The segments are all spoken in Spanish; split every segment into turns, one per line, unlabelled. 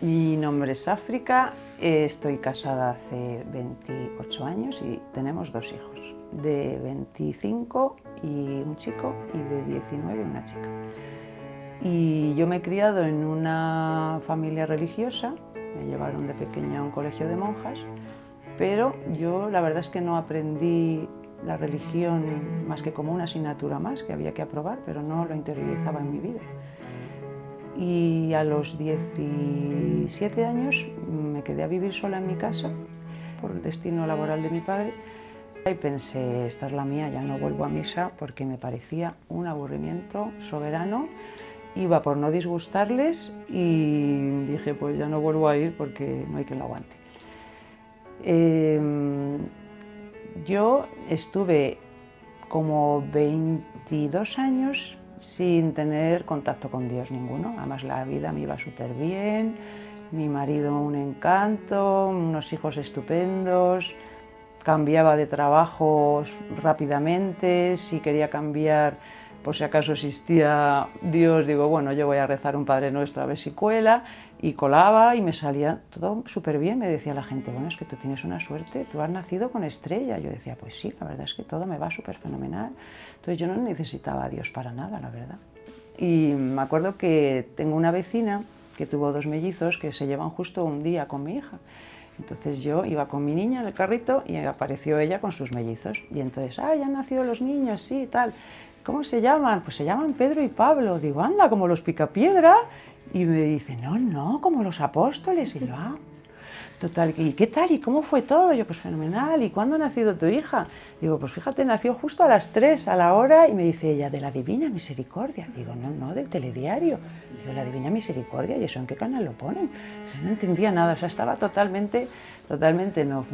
Mi nombre es África, estoy casada hace 28 años y tenemos dos hijos, de 25 y un chico y de 19 una chica. Y yo me he criado en una familia religiosa, me llevaron de pequeña a un colegio de monjas, pero yo la verdad es que no aprendí la religión más que como una asignatura más que había que aprobar, pero no lo interiorizaba en mi vida. Y a los 17 años me quedé a vivir sola en mi casa por el destino laboral de mi padre y pensé, esta es la mía, ya no vuelvo a misa porque me parecía un aburrimiento soberano. Iba por no disgustarles y dije, pues ya no vuelvo a ir porque no hay que lo aguante. Em, yo estuve como 22 años sin tener contacto con Dios ninguno. Además la vida me iba súper bien, mi marido un encanto, unos hijos estupendos, cambiaba de trabajo rápidamente, si quería cambiar por si acaso existía Dios, digo, bueno, yo voy a rezar un Padre Nuestro a ver si cuela, y colaba y me salía todo súper bien. Me decía la gente, bueno, es que tú tienes una suerte, tú has nacido con estrella. Yo decía, pues sí, la verdad es que todo me va súper fenomenal. Entonces yo no necesitaba a Dios para nada, la verdad. Y me acuerdo que tengo una vecina que tuvo dos mellizos que se llevan justo un día con mi hija. Entonces yo iba con mi niña en el carrito y apareció ella con sus mellizos. Y entonces, ah, ya han nacido los niños, sí, tal. ¿Cómo se llaman? Pues se llaman Pedro y Pablo. Digo, anda, como los picapiedra. Y me dice, no, no, como los apóstoles. Y yo, ah, total, ¿y qué tal? ¿Y cómo fue todo? Yo, pues fenomenal. ¿Y cuándo ha nacido tu hija? Digo, pues fíjate, nació justo a las 3, a la hora. Y me dice ella, de la Divina Misericordia. Digo, no, no, del telediario. Digo, la Divina Misericordia. ¿Y eso en qué canal lo ponen? No entendía nada, o sea, estaba totalmente, totalmente no.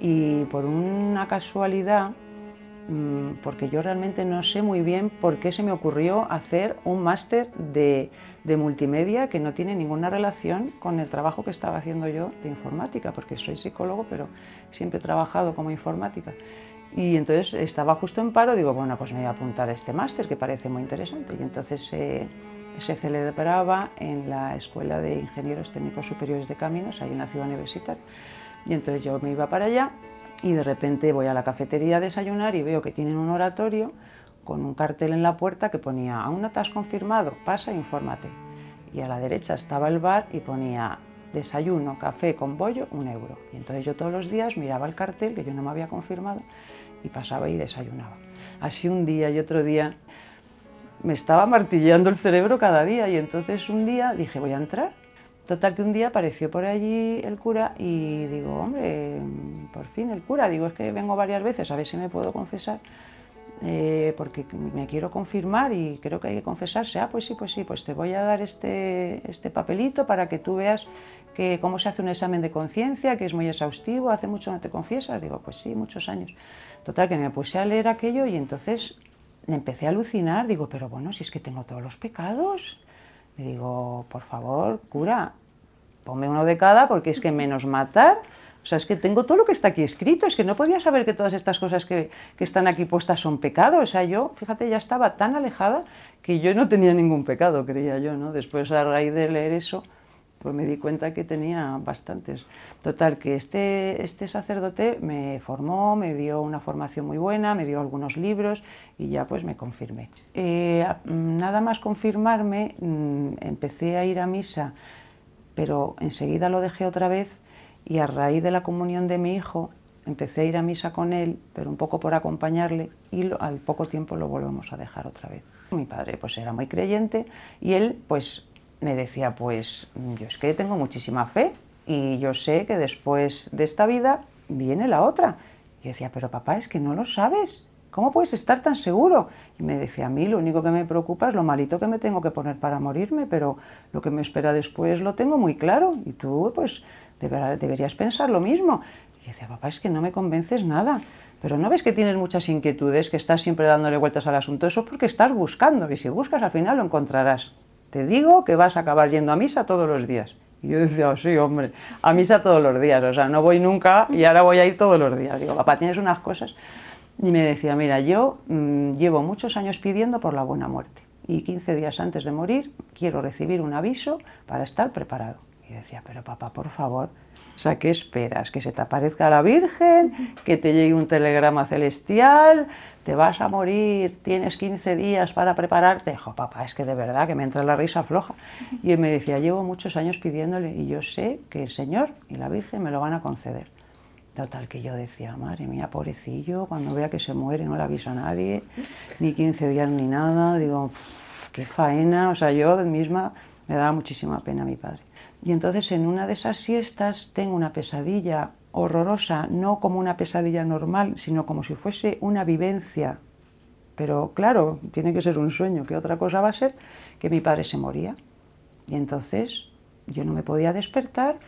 Y por una casualidad, porque yo realmente no sé muy bien por qué se me ocurrió hacer un máster de, multimedia que no tiene ninguna relación con el trabajo que estaba haciendo yo de informática, porque soy psicólogo, pero siempre he trabajado como informática. Y entonces estaba justo en paro, digo, bueno, pues me voy a apuntar a este máster que parece muy interesante. Y entonces se celebraba en la Escuela de Ingenieros Técnicos Superiores de Caminos, ahí en la ciudad universitaria. Y entonces yo me iba para allá y de repente voy a la cafetería a desayunar y veo que tienen un oratorio con un cartel en la puerta que ponía, aún no te confirmado, pasa e infórmate. Y a la derecha estaba el bar y ponía desayuno, café con bollo, un euro. Y entonces yo todos los días miraba el cartel, que yo no me había confirmado, y pasaba y desayunaba. Así un día y otro día me estaba martilleando el cerebro cada día y entonces un día dije, voy a entrar Total que un día apareció por allí el cura y digo, hombre, por fin el cura, digo, es que vengo varias veces a ver si me puedo confesar, eh, porque me quiero confirmar y creo que hay que confesarse. Ah, pues sí, pues sí, pues te voy a dar este, este papelito para que tú veas que cómo se hace un examen de conciencia, que es muy exhaustivo, hace mucho no te confiesas. Digo, pues sí, muchos años. Total que me puse a leer aquello y entonces empecé a alucinar, digo, pero bueno, si es que tengo todos los pecados. Le digo, por favor, cura, ponme uno de cada porque es que menos matar. O sea, es que tengo todo lo que está aquí escrito, es que no podía saber que todas estas cosas que, que, están aquí puestas son pecados. O sea, yo, fíjate, ya estaba tan alejada que yo no tenía ningún pecado, creía yo, ¿no? Después, a raíz de leer eso, pues me di cuenta que tenía bastantes. Total, que este, este sacerdote me formó, me dio una formación muy buena, me dio algunos libros y ya pues me confirmé. Eh, nada más confirmarme, mm, empecé a ir a misa pero enseguida lo dejé otra vez y a raíz de la comunión de mi hijo empecé a ir a misa con él, pero un poco por acompañarle y al poco tiempo lo volvemos a dejar otra vez. Mi padre pues era muy creyente y él pues me decía pues yo es que tengo muchísima fe y yo sé que después de esta vida viene la otra. Y decía, pero papá, es que no lo sabes. ¿Cómo puedes estar tan seguro? Y me decía, a mí lo único que me preocupa es lo malito que me tengo que poner para morirme, pero lo que me espera después lo tengo muy claro y tú pues deberías pensar lo mismo. Y decía, papá, es que no me convences nada. Pero no ves que tienes muchas inquietudes, que estás siempre dándole vueltas al asunto. Eso es porque estás buscando y si buscas al final lo encontrarás. Te digo que vas a acabar yendo a misa todos los días. Y yo decía, oh, sí, hombre, a misa todos los días. O sea, no voy nunca y ahora voy a ir todos los días. Digo, papá, tienes unas cosas y me decía, mira, yo mm, llevo muchos años pidiendo por la buena muerte y 15 días antes de morir quiero recibir un aviso para estar preparado. Y decía, pero papá, por favor, o sea, ¿qué esperas? ¿Que se te aparezca la Virgen? ¿Que te llegue un telegrama celestial? ¿Te vas a morir? ¿Tienes 15 días para prepararte? Dijo, papá, es que de verdad que me entra la risa floja. Y él me decía, llevo muchos años pidiéndole y yo sé que el Señor y la Virgen me lo van a conceder. Total que yo decía, madre mía, pobrecillo, cuando vea que se muere no le avisa a nadie, ni 15 días ni nada, digo, qué faena, o sea, yo misma me daba muchísima pena a mi padre. Y entonces en una de esas siestas tengo una pesadilla horrorosa, no como una pesadilla normal, sino como si fuese una vivencia. Pero claro, tiene que ser un sueño, que otra cosa va a ser que mi padre se moría. Y entonces yo no me podía despertar,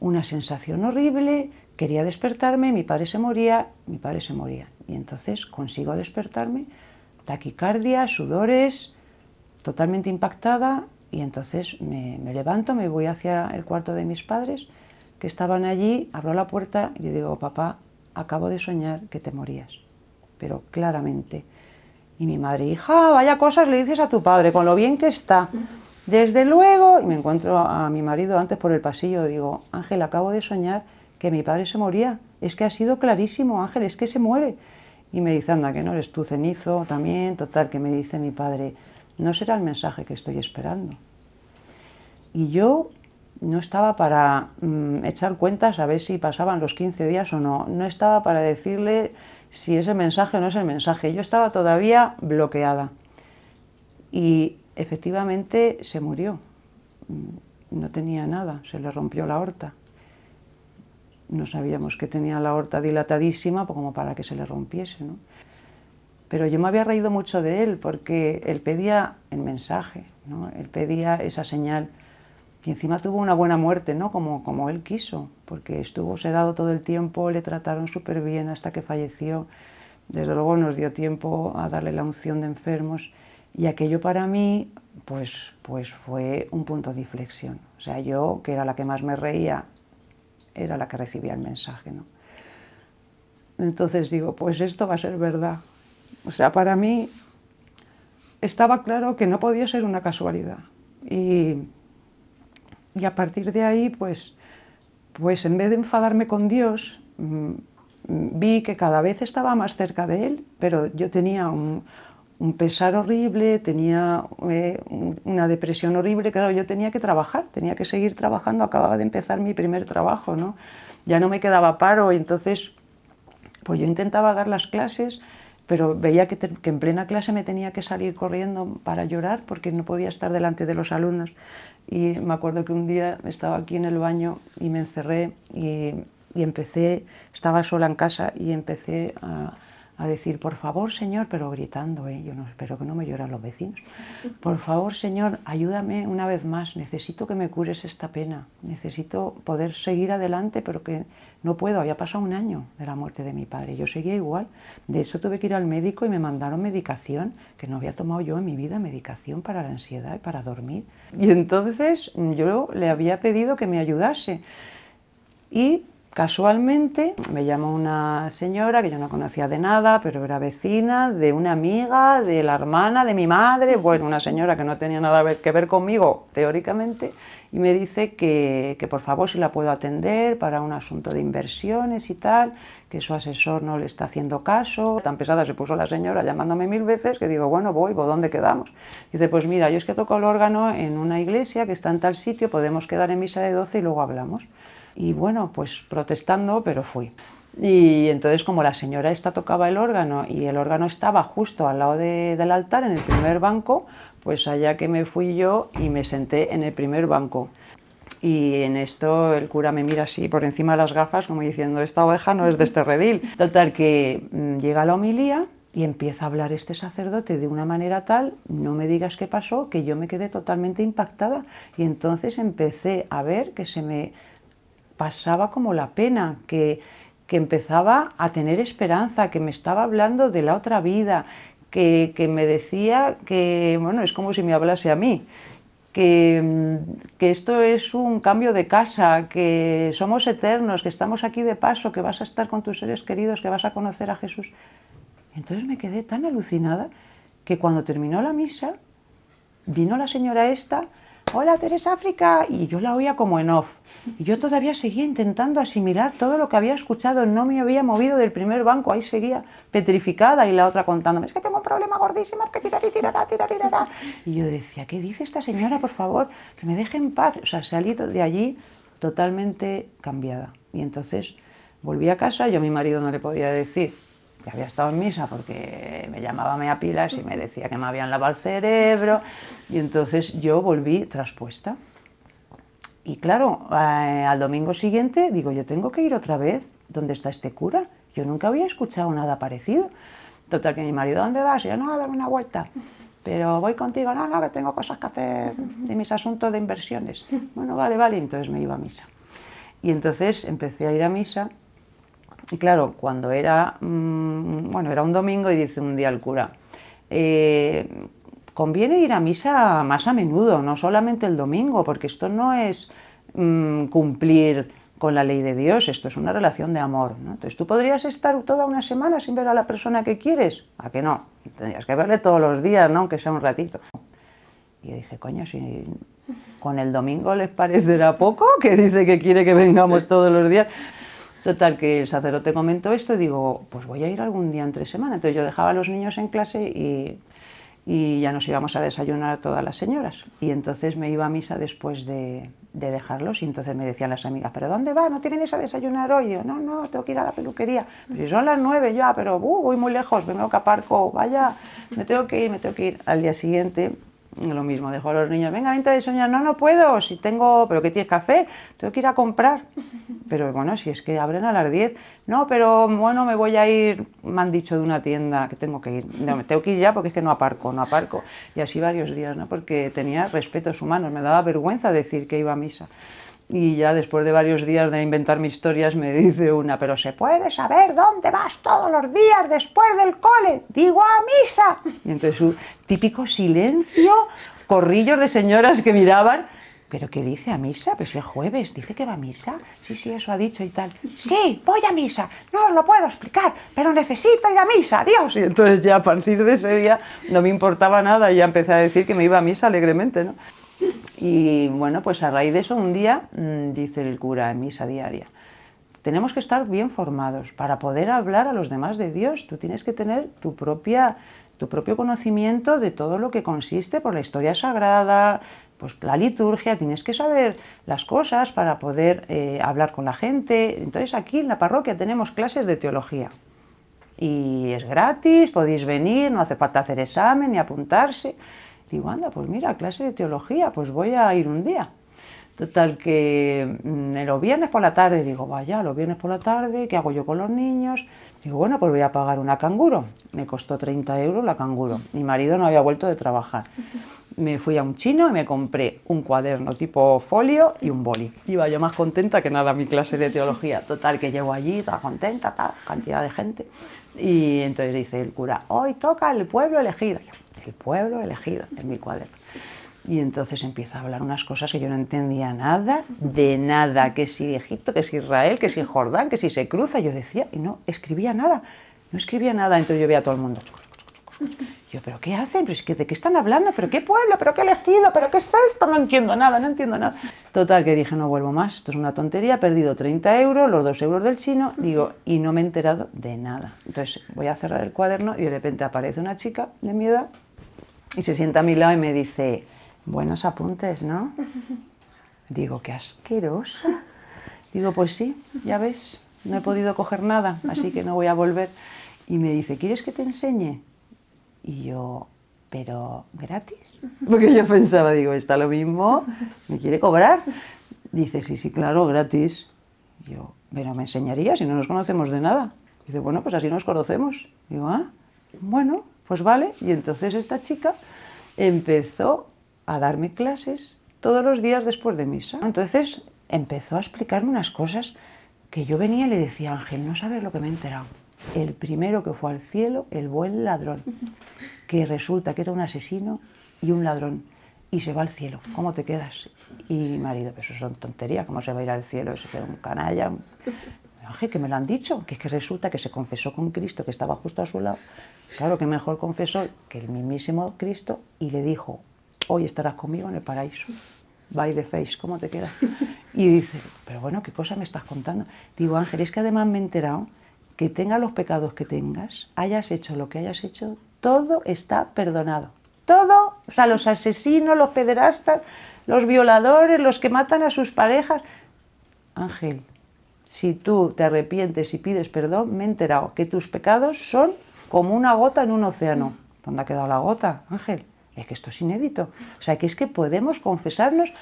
una sensación horrible, quería despertarme, mi padre se moría, mi padre se moría. Y entonces consigo despertarme, taquicardia, sudores, totalmente impactada, y entonces me, levanto, me voy hacia el cuarto de mis padres, que estaban allí, abro la puerta y digo, papá, acabo de soñar que te morías, pero claramente. Y mi madre, hija, vaya cosas le dices a tu padre, con lo bien que está. Desde luego, y me encuentro a mi marido antes por el pasillo, digo, Ángel, acabo de soñar que mi padre se moría. Es que ha sido clarísimo, Ángel, es que se muere. Y me dice, anda, que no eres tú cenizo también. Total, que me dice mi padre, no será el mensaje que estoy esperando. Y yo no estaba para mm, echar cuentas a ver si pasaban los 15 días o no. No estaba para decirle si ese mensaje o no es el mensaje. Yo estaba todavía bloqueada. Y efectivamente se murió. Mm, no tenía nada, se le rompió la aorta no sabíamos que tenía la aorta dilatadísima como para que se le rompiese. ¿no? Pero yo me había reído mucho de él porque él pedía el mensaje, ¿no? él pedía esa señal y encima tuvo una buena muerte, ¿no? como, como él quiso, porque estuvo sedado todo el tiempo, le trataron súper bien hasta que falleció. Desde luego nos dio tiempo a darle la unción de enfermos y aquello para mí pues, pues fue un punto de inflexión. O sea, yo, que era la que más me reía era la que recibía el mensaje. ¿no? Entonces digo, pues esto va a ser verdad. O sea, para mí estaba claro que no podía ser una casualidad. Y, y a partir de ahí, pues, pues en vez de enfadarme con Dios, mm, vi que cada vez estaba más cerca de Él, pero yo tenía un, un pesar horrible, tenía eh, una depresión horrible, claro, yo tenía que trabajar, tenía que seguir trabajando, acababa de empezar mi primer trabajo, ¿no? Ya no me quedaba paro y entonces pues yo intentaba dar las clases, pero veía que, que, en plena clase me tenía que salir corriendo para llorar porque no podía estar delante de los alumnos. Y me acuerdo que un día estaba aquí en el baño y me encerré y, y empecé, estaba sola en casa y empecé a a decir, por favor, Señor, pero gritando, ¿eh? yo no espero que no me lloren los vecinos, por favor, Señor, ayúdame una vez más, necesito que me cures esta pena, necesito poder seguir adelante, pero que no puedo, había pasado un año de la muerte de mi padre, yo seguía igual, de eso tuve que ir al médico y me mandaron medicación, que no había tomado yo en mi vida, medicación para la ansiedad y para dormir. Y entonces yo le había pedido que me ayudase. Y Casualmente me llamó una señora que yo no conocía de nada, pero era vecina de una amiga, de la hermana de mi madre, bueno, una señora que no tenía nada que ver conmigo teóricamente, y me dice que, que por favor si la puedo atender para un asunto de inversiones y tal, que su asesor no le está haciendo caso. Tan pesada se puso la señora llamándome mil veces que digo, bueno, voy, ¿por dónde quedamos? Dice, pues mira, yo es que toco el órgano en una iglesia que está en tal sitio, podemos quedar en misa de 12 y luego hablamos. Y bueno, pues protestando, pero fui. Y entonces como la señora esta tocaba el órgano y el órgano estaba justo al lado del altar, en el primer banco, pues allá que me fui yo y me senté en el primer banco. Y en esto el cura me mira así por encima de las gafas como diciendo, esta oveja no es de este redil. Total que mm, llega la homilía y empieza a hablar este sacerdote de una manera tal, no me digas qué pasó, que yo me quedé totalmente impactada. Y entonces empecé a ver que se me pasaba como la pena, que, que empezaba a tener esperanza, que me estaba hablando de la otra vida, que, que, me decía que, bueno, es como si me hablase a mí, que, que, esto es un cambio de casa, que somos eternos, que estamos aquí de paso, que vas a estar con tus seres queridos, que vas a conocer a Jesús. Entonces me quedé tan alucinada que cuando terminó la misa, vino la señora esta hola, tú eres África, y yo la oía como en off. Y yo todavía seguía intentando asimilar todo lo que había escuchado, no me había movido del primer banco, ahí seguía petrificada y la otra contándome, es que tengo un problema gordísimo, que tirar y tirará, tirar y Y yo decía, ¿qué dice esta señora, por favor? Que me deje en paz. O sea, salí de allí totalmente cambiada. Y entonces volví a casa, yo a mi marido no le podía decir que había estado en misa porque me llamaba a pilas y me decía que me habían lavado el cerebro. Y entonces yo volví traspuesta. Y claro, eh, al domingo siguiente digo, yo tengo que ir otra vez. ¿Dónde está este cura? Yo nunca había escuchado nada parecido. Total, que mi marido, ¿dónde vas? Y yo, no, a darme una vuelta. Pero voy contigo, no, no, que tengo cosas que hacer de mis asuntos de inversiones. Bueno, vale, vale, entonces me iba a misa. Y entonces empecé a ir a misa. Y claro, cuando era, mm, bueno, era un domingo y dice un día el cura, eh, conviene ir a misa más a menudo, no solamente el domingo, porque esto no es mm, cumplir con la ley de Dios, esto es una relación de amor. Entonces tú podrías estar toda una semana sin ver a la persona que quieres, ¿a que no? Tendrías que verle todos los días, ¿no? aunque sea un ratito. Y yo dije, coño, si con el domingo les parecerá poco, que dice que quiere que vengamos todos los días. Total, que el sacerdote comentó esto y digo, pues voy a ir algún día entre semana. Entonces yo dejaba a los niños en clase y y ya nos íbamos a desayunar todas las señoras. Y entonces me iba a misa después de, dejarlos y entonces me decían las amigas, ¿pero dónde va? ¿No te vienes a desayunar hoy? yo, no, no, tengo que ir a la peluquería. si son las nueve ya, pero uh, voy muy lejos, vengo que aparco, vaya, me tengo que ir, me tengo que ir. Al día siguiente lo mismo, dejo a los niños, venga, vente a desayunar, no, no puedo, si tengo, pero ¿qué tienes que hacer? Tengo que ir a comprar. Pero bueno, si es que abren a las 10, no, pero bueno, me voy a ir, me han dicho de una tienda que tengo que ir, no, me tengo que ir ya porque es que no aparco, no aparco. Y así varios días, ¿no? Porque tenía respetos humanos, me daba vergüenza decir que iba a misa. Y ya después de varios días de inventar mis historias me dice una, pero se puede saber dónde vas todos los días después del cole. Digo a misa. Y entonces típico silencio, corrillos de señoras que miraban. ¿Pero qué dice a misa? Pues es jueves, dice que va a misa. Sí, sí, eso ha dicho y tal. Sí, voy a misa. No os lo puedo explicar, pero necesito ir a misa, Dios. Y entonces ya a partir de ese día no me importaba nada y ya empecé a decir que me iba a misa alegremente, ¿no? Y bueno, pues a raíz de eso un día mm, dice el cura en misa diaria, tenemos que estar bien formados para poder hablar a los demás de Dios. Tú tienes que tener tu propia tu propio conocimiento de todo lo que consiste por la historia sagrada, pues la liturgia, tienes que saber las cosas para poder eh, hablar con la gente. Entonces aquí en la parroquia tenemos clases de teología y es gratis, podéis venir, no hace falta hacer examen ni apuntarse. Digo, anda, pues mira, clase de teología, pues voy a ir un día. Total, que mm, los viernes por la tarde, digo, vaya, los viernes por la tarde, ¿qué hago yo con los niños? Digo, bueno, pues voy a pagar una canguro. Me costó 30 euros la canguro. Mi marido no había vuelto de trabajar. Me fui a un chino y me compré un cuaderno tipo folio y un boli. Iba yo más contenta que nada a mi clase de teología. Total, que llego allí, toda contenta, tal, cantidad de gente. Y entonces dice el cura, hoy toca el pueblo elegido el pueblo elegido en mi cuaderno. Y entonces empieza a hablar unas cosas que yo no entendía nada, de nada, que si Egipto, que si Israel, que si Jordán, que si se cruza. Yo decía, y no escribía nada, no escribía nada. Entonces yo veía a todo el mundo. Yo, ¿pero qué hacen? ¿Pero ¿De qué están hablando? ¿Pero qué pueblo? ¿Pero qué elegido? ¿Pero qué es esto? No entiendo nada, no entiendo nada. Total, que dije, no vuelvo más, esto es una tontería, he perdido 30 euros, los 2 euros del chino, digo, y no me he enterado de nada. Entonces voy a cerrar el cuaderno y de repente aparece una chica de mi edad y se sienta a mi lado y me dice, buenos apuntes, ¿no? Digo, qué asqueroso. Digo, pues sí, ya ves, no he podido coger nada, así que no voy a volver. Y me dice, ¿quieres que te enseñe? Y yo, ¿pero gratis? Porque yo pensaba, digo, está lo mismo, ¿me quiere cobrar? Dice, sí, sí, claro, gratis. Yo, ¿pero me enseñaría si no nos conocemos de nada? Dice, bueno, pues así nos conocemos. Digo, ah, bueno, pues vale, y entonces esta chica empezó a darme clases todos los días después de misa. Entonces empezó a explicarme unas cosas que yo venía y le decía, Ángel, no sabes lo que me he enterado. El primero que fue al cielo, el buen ladrón, que resulta que era un asesino y un ladrón, y se va al cielo. ¿Cómo te quedas? Y mi marido, eso son tonterías, ¿cómo se va a ir al cielo? Ese que un canalla. Ángel, que me lo han dicho, que es que resulta que se confesó con Cristo, que estaba justo a su lado, Claro que mejor confesó que el mismísimo Cristo y le dijo, hoy estarás conmigo en el paraíso. by the face, ¿cómo te queda? Y dice, pero bueno, ¿qué cosa me estás contando? Digo, Ángel, es que además me he enterado que tengas los pecados que tengas, hayas hecho lo que hayas hecho, todo está perdonado. Todo, o sea, los asesinos, los pederastas, los violadores, los que matan a sus parejas. Ángel, si tú te arrepientes y pides perdón, me he enterado que tus pecados son como una gota en un océano. ¿Dónde ha quedado la gota, Ángel? Es que esto es inédito. O sea, que es que podemos confesarnos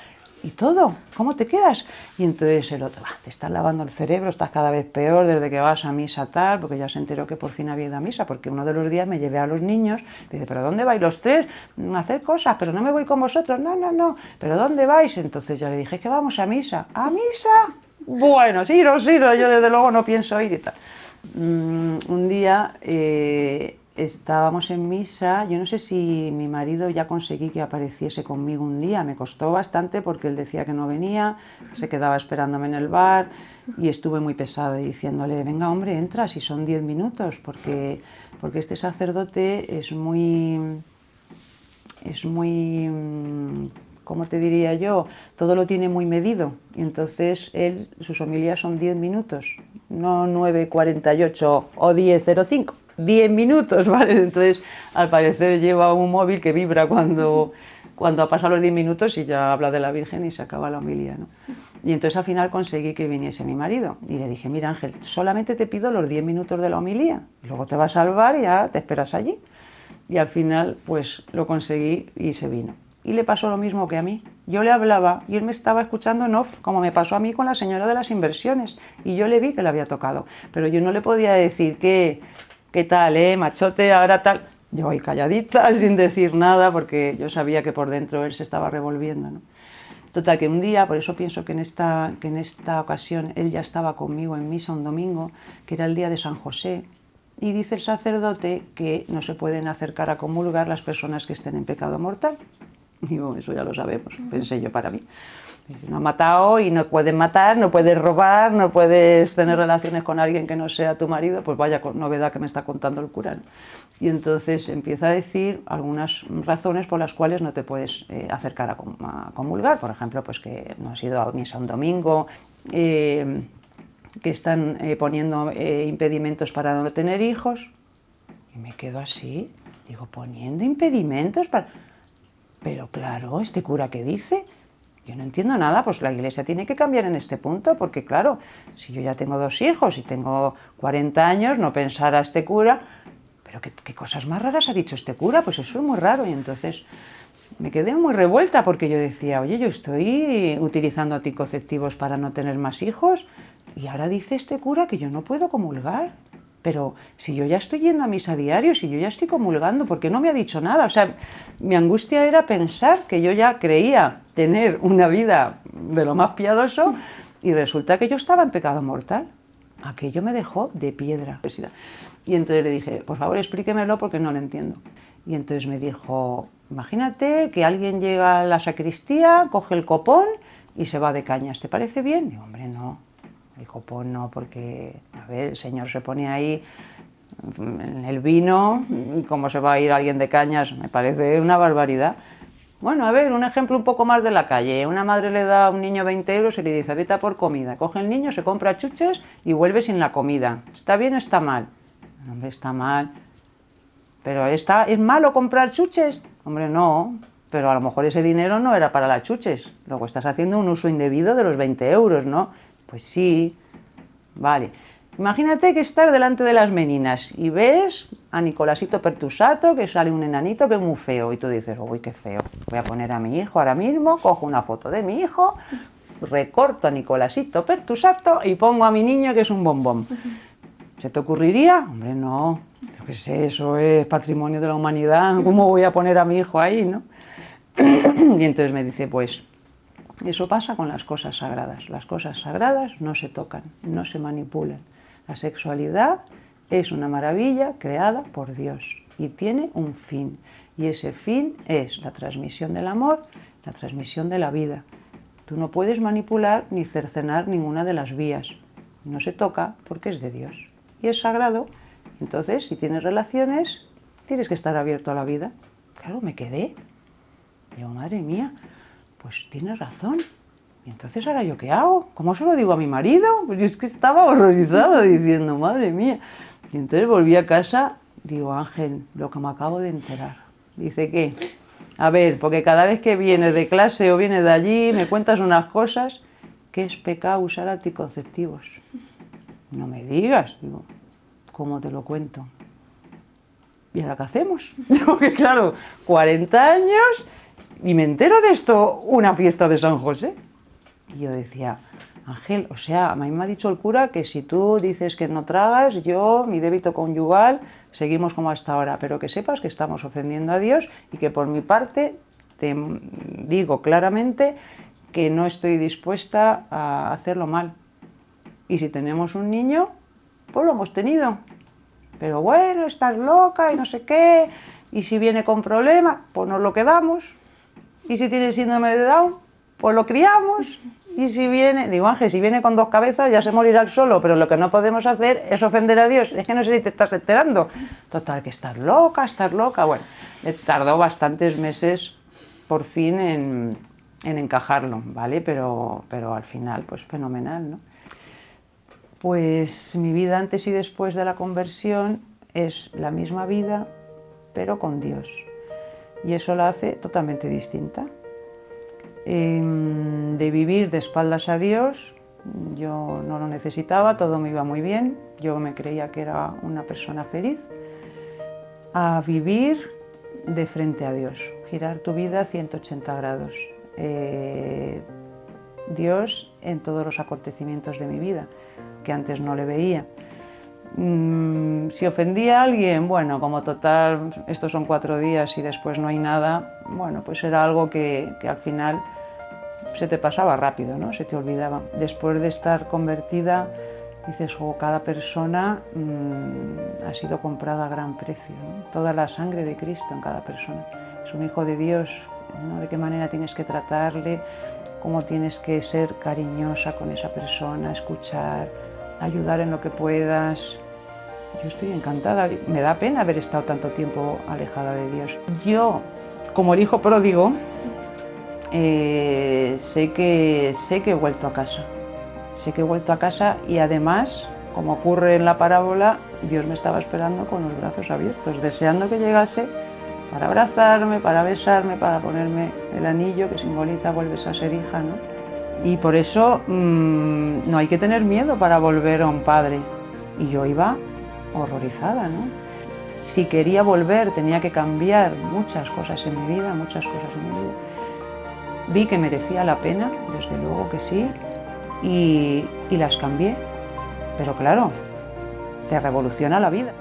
y todo. ¿Cómo te quedas? Y entonces el otro, te estás lavando el cerebro, estás cada vez peor desde que vas a misa tal, porque ya se enteró que por fin había ido a misa, porque uno de los días me llevé a los niños, dice, ¿pero dónde vais los tres? A hacer cosas, pero no me voy con vosotros. No, no, no, ¿pero dónde vais? Entonces ya le dije que vamos a misa. ¿A misa? Bueno, sí, no, sí, yo desde luego no pienso ir y tal. Mm, un día eh, estábamos en misa, yo no sé si mi marido ya conseguí que apareciese conmigo un día, me costó bastante porque él decía que no venía, se quedaba esperándome en el bar y estuve muy pesada diciéndole, venga hombre, entra, si son diez minutos, porque, porque este sacerdote es muy, es muy, ¿cómo te diría yo? Todo lo tiene muy medido y entonces él, sus homilías son diez minutos, no 9.48 o 10.05. 10 minutos, ¿vale? Entonces, al parecer lleva un móvil que vibra cuando, cuando ha pasado los 10 minutos y ya habla de la Virgen y se acaba la homilía, ¿no? Y entonces al final conseguí que viniese mi marido y le dije, mira Ángel, solamente te pido los 10 minutos de la homilía, luego te vas a salvar y ya te esperas allí. Y al final, pues lo conseguí y se vino. Y le pasó lo mismo que a mí. Yo le hablaba y él me estaba escuchando en off, como me pasó a mí con la señora de las inversiones. Y yo le vi que le había tocado. Pero yo no le podía decir que, ¿qué tal, eh, machote? Ahora tal. Yo ahí calladita, sin decir nada, porque yo sabía que por dentro él se estaba revolviendo. ¿no? Total, que un día, por eso pienso que en, esta, que en esta ocasión él ya estaba conmigo en misa un domingo, que era el día de San José, y dice el sacerdote que no se pueden acercar a comulgar las personas que estén en pecado mortal. Digo, eso ya lo sabemos, pensé yo para mí. No ha matado y no puedes matar, no puedes robar, no puedes tener relaciones con alguien que no sea tu marido, pues vaya novedad que me está contando el cura. Y entonces empieza a decir algunas razones por las cuales no te puedes eh, acercar a, comulgar. Por ejemplo, pues que no has ido a misa un domingo, eh, que están eh, poniendo impedimentos para no tener hijos. Y me quedo así, digo, poniendo impedimentos para... Pero claro, este cura que dice, yo no entiendo nada, pues la iglesia tiene que cambiar en este punto, porque claro, si yo ya tengo dos hijos y tengo 40 años, no pensar a este cura, pero ¿qué, qué, cosas más raras ha dicho este cura, pues eso es muy raro. Y entonces me quedé muy revuelta porque yo decía, oye, yo estoy utilizando anticonceptivos para no tener más hijos y ahora dice este cura que yo no puedo comulgar. Pero si yo ya estoy yendo a misa diario, si yo ya estoy comulgando, ¿por qué no me ha dicho nada? O sea, mi angustia era pensar que yo ya creía tener una vida de lo más piadoso y resulta que yo estaba en pecado mortal. Aquello me dejó de piedra. Y entonces le dije, por favor explíquemelo porque no lo entiendo. Y entonces me dijo, imagínate que alguien llega a la sacristía, coge el copón y se va de cañas. ¿Te parece bien? Y hombre, no. El copón no, porque, a ver, el señor se pone ahí en el vino, y cómo se va a ir alguien de cañas, me parece una barbaridad. Bueno, a ver, un ejemplo un poco más de la calle. Una madre le da a un niño 20 euros y le dice, vete por comida. Coge el niño, se compra chuches y vuelve sin la comida. ¿Está bien o está mal? Hombre, está mal. ¿Pero está, es malo comprar chuches? Hombre, no. Pero a lo mejor ese dinero no era para las chuches. Luego estás haciendo un uso indebido de los 20 euros, ¿no? Pues sí. Vale. Imagínate que estás delante de las meninas y ves a Nicolásito Pertusato, que sale un enanito que es muy feo, y tú dices, uy, qué feo, voy a poner a mi hijo ahora mismo, cojo una foto de mi hijo, recorto a Nicolásito Pertusato y pongo a mi niño que es un bombón. ¿Se te ocurriría? Hombre, no, yo qué sé, eso es patrimonio de la humanidad, ¿cómo voy a poner a mi hijo ahí, no? y entonces me dice, pues eso pasa con las cosas sagradas. Las cosas sagradas no se tocan, no se manipulan. La sexualidad es una maravilla creada por Dios y tiene un fin. Y ese fin es la transmisión del amor, la transmisión de la vida. Tú no puedes manipular ni cercenar ninguna de las vías. No se toca porque es de Dios. Y es sagrado. Entonces, si tienes relaciones, tienes que estar abierto a la vida. Claro, me quedé. Digo, madre mía, pues tienes razón. Y entonces ahora yo qué hago? ¿Cómo se lo digo a mi marido? Pues yo es que estaba horrorizada diciendo, madre mía. Y entonces volví a casa, digo, Ángel, lo que me acabo de enterar. Dice, ¿qué? A ver, porque cada vez que vienes de clase o vienes de allí, me cuentas unas cosas, que es pecado usar anticonceptivos. No me digas, digo, ¿cómo te lo cuento? ¿Y ahora qué hacemos? Porque claro, 40 años y me entero de esto, una fiesta de San José. Y yo decía, Ángel, o sea, a mí me ha dicho el cura que si tú dices que no tragas, yo, mi débito conyugal, seguimos como hasta ahora, pero que sepas que estamos ofendiendo a Dios y que por mi parte te digo claramente que no estoy dispuesta a hacerlo mal. Y si tenemos un niño, pues lo hemos tenido. Pero bueno, estás loca y no sé qué, y si viene con problemas, pues nos lo quedamos. Y si tiene síndrome de Down, pues lo criamos. Y si viene, digo Ángel, si viene con dos cabezas ya se morirá el solo, pero lo que no podemos hacer es ofender a Dios. Es que no sé si te estás enterando. Total, que estás loca, estás loca. Bueno, tardó bastantes meses por fin en, en encajarlo, ¿vale? Pero, pero al final, pues fenomenal, ¿no? Pues mi vida antes y después de la conversión es la misma vida, pero con Dios. Y eso la hace totalmente distinta. Em, de vivir de espaldas a Dios, yo no lo necesitaba, todo me iba muy bien, yo me creía que era una persona feliz, a vivir de frente a Dios, girar tu vida 180 grados. Eh, Dios en todos los acontecimientos de mi vida, que antes no le veía. Mm, si ofendía a alguien, bueno, como total, estos son cuatro días y después no hay nada, bueno, pues era algo que, al final se te pasaba rápido, ¿no? Se te olvidaba. Después de estar convertida, dices, oh, cada persona mm, ha sido comprada a gran precio, toda la sangre de Cristo en cada persona. Es un hijo de Dios, ¿no? De qué manera tienes que tratarle, cómo tienes que ser cariñosa con esa persona, escuchar, ayudar en lo que puedas, yo estoy encantada, me da pena haber estado tanto tiempo alejada de Dios. Yo, como el hijo pródigo, eh, sé, que, sé que he vuelto a casa. Sé que he vuelto a casa y además, como ocurre en la parábola, Dios me estaba esperando con los brazos abiertos, deseando que llegase para abrazarme, para besarme, para ponerme el anillo que simboliza vuelves a ser hija. ¿no? Y por eso mm, no hay que tener miedo para volver a un padre. Y yo iba horrorizada, ¿no? Si quería volver tenía que cambiar muchas cosas en mi vida, muchas cosas en mi vida. Vi que merecía la pena, desde luego que sí, y, las cambié. Pero claro, te revoluciona la vida.